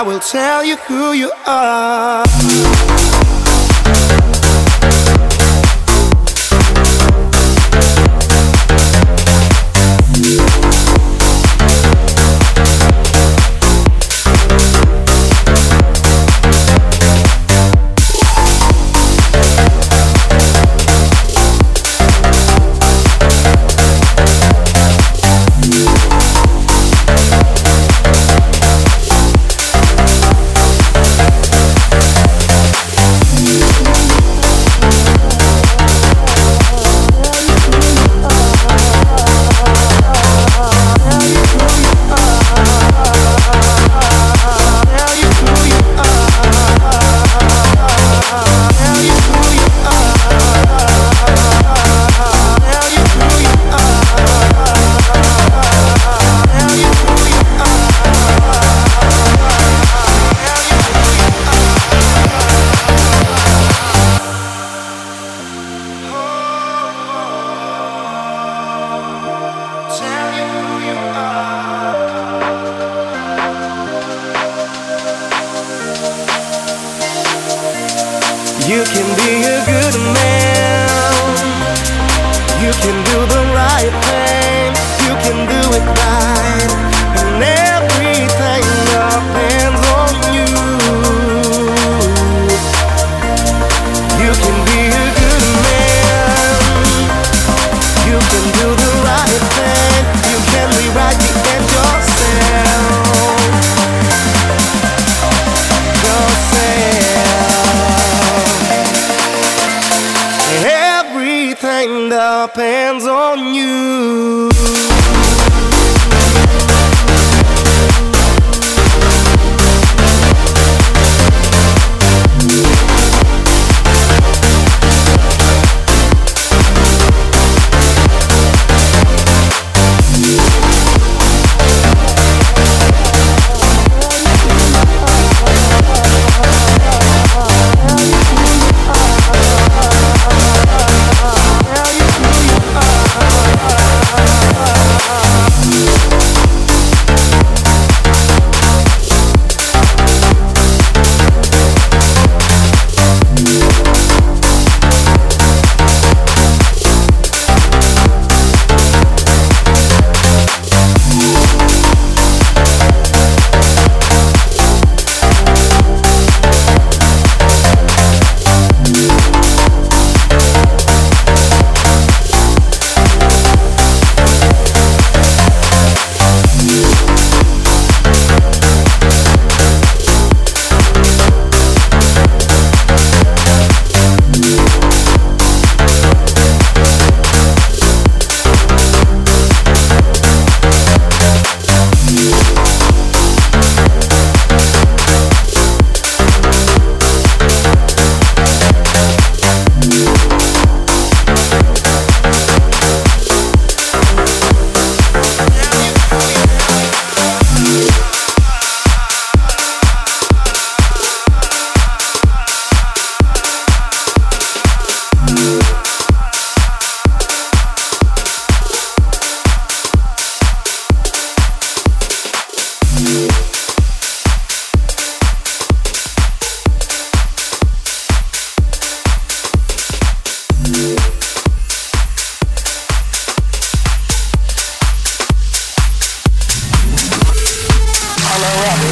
I will tell you who you are.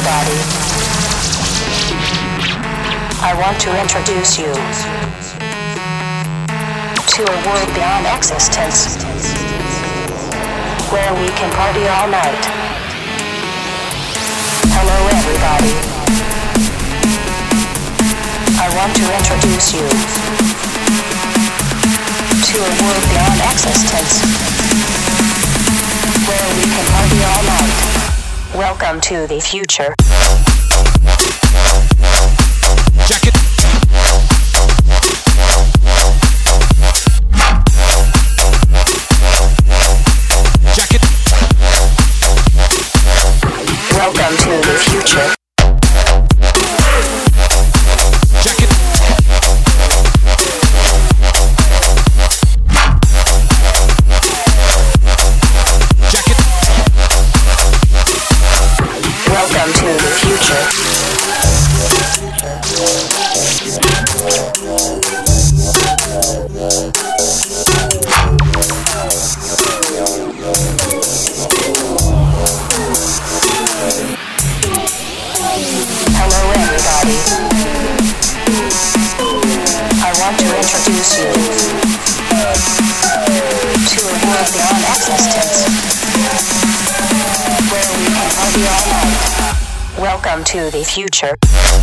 everybody. I want to introduce you to a world beyond existence where we can party all night. Hello, everybody. I want to introduce you to a world beyond existence where we can party all night. Welcome to the future. Jacket. Jacket. Welcome to the future. Project. future.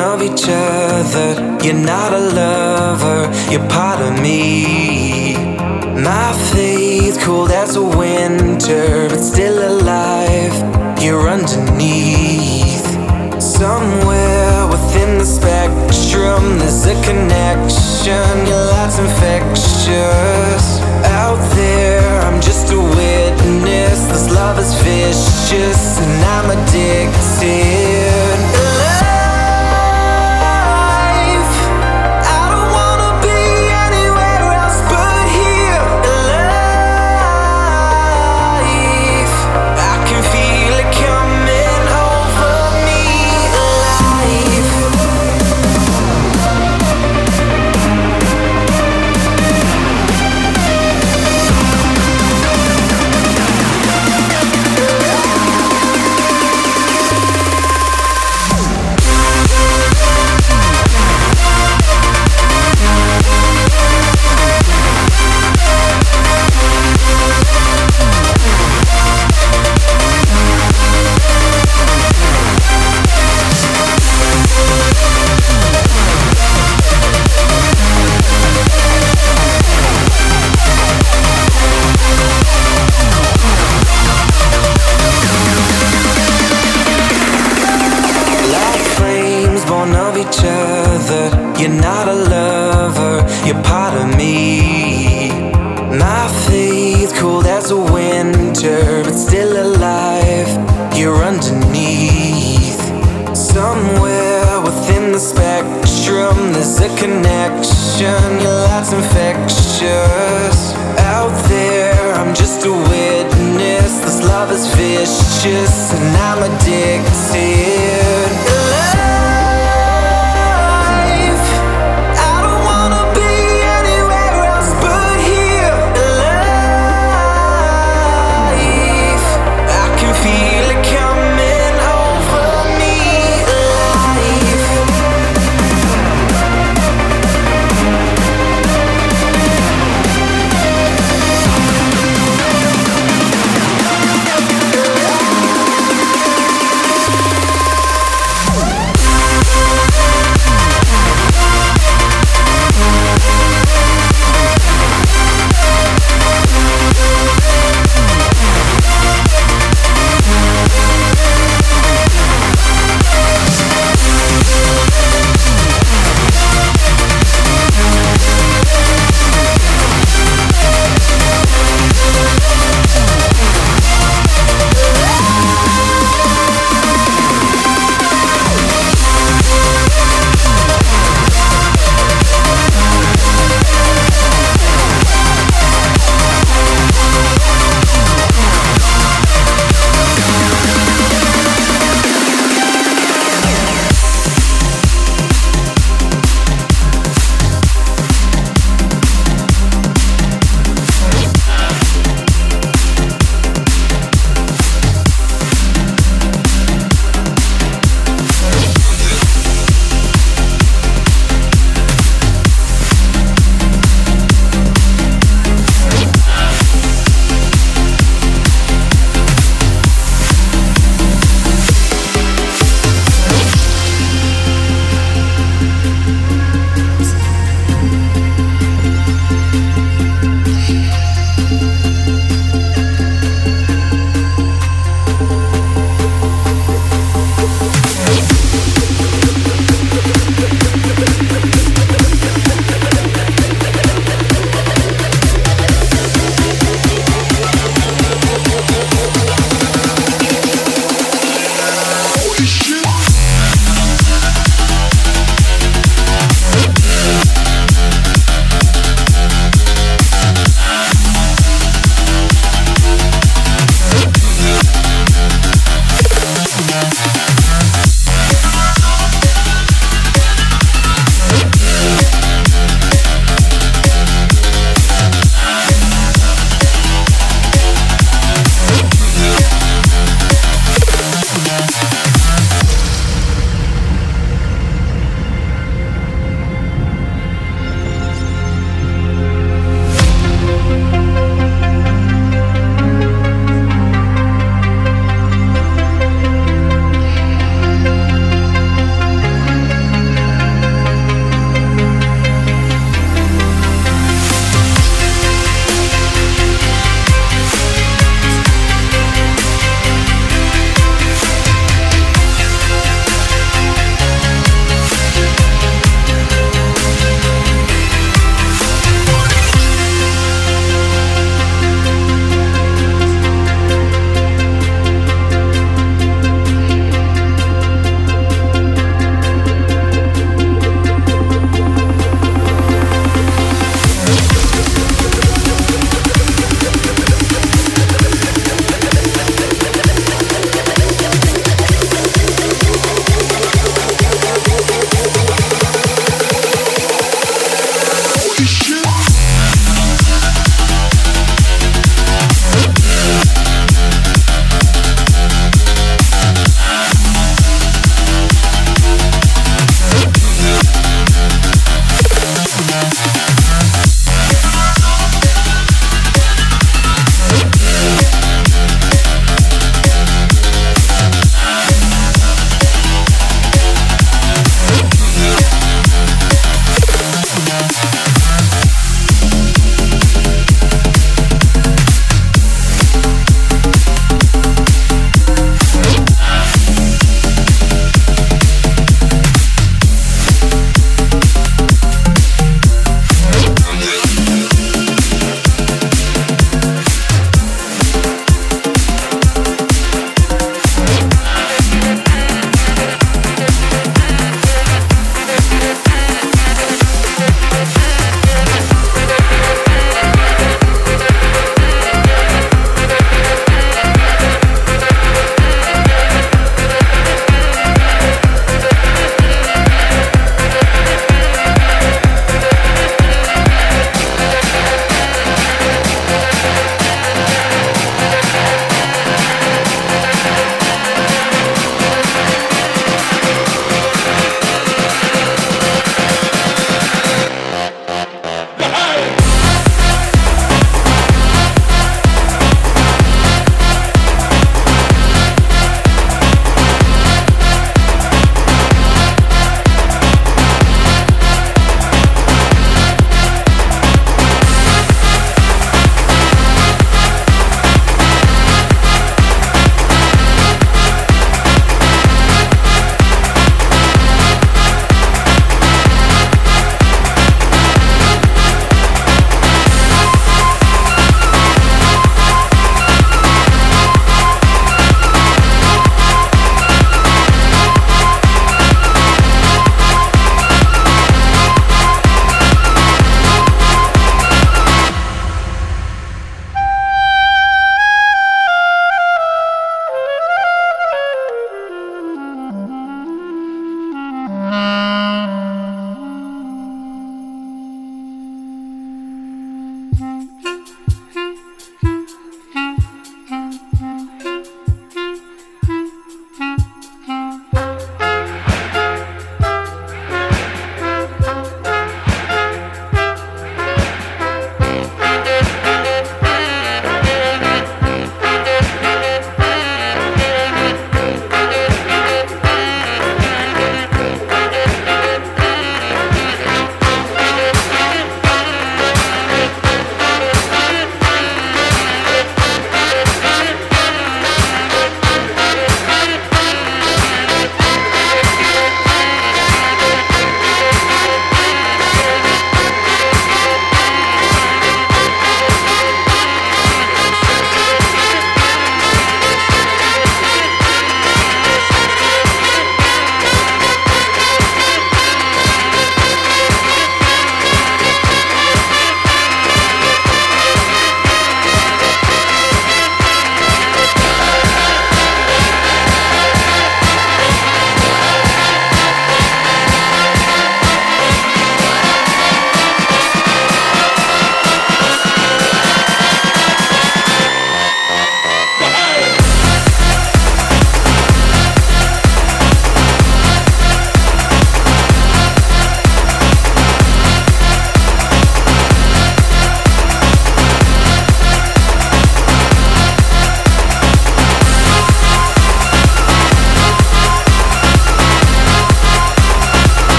Of each other. You're not a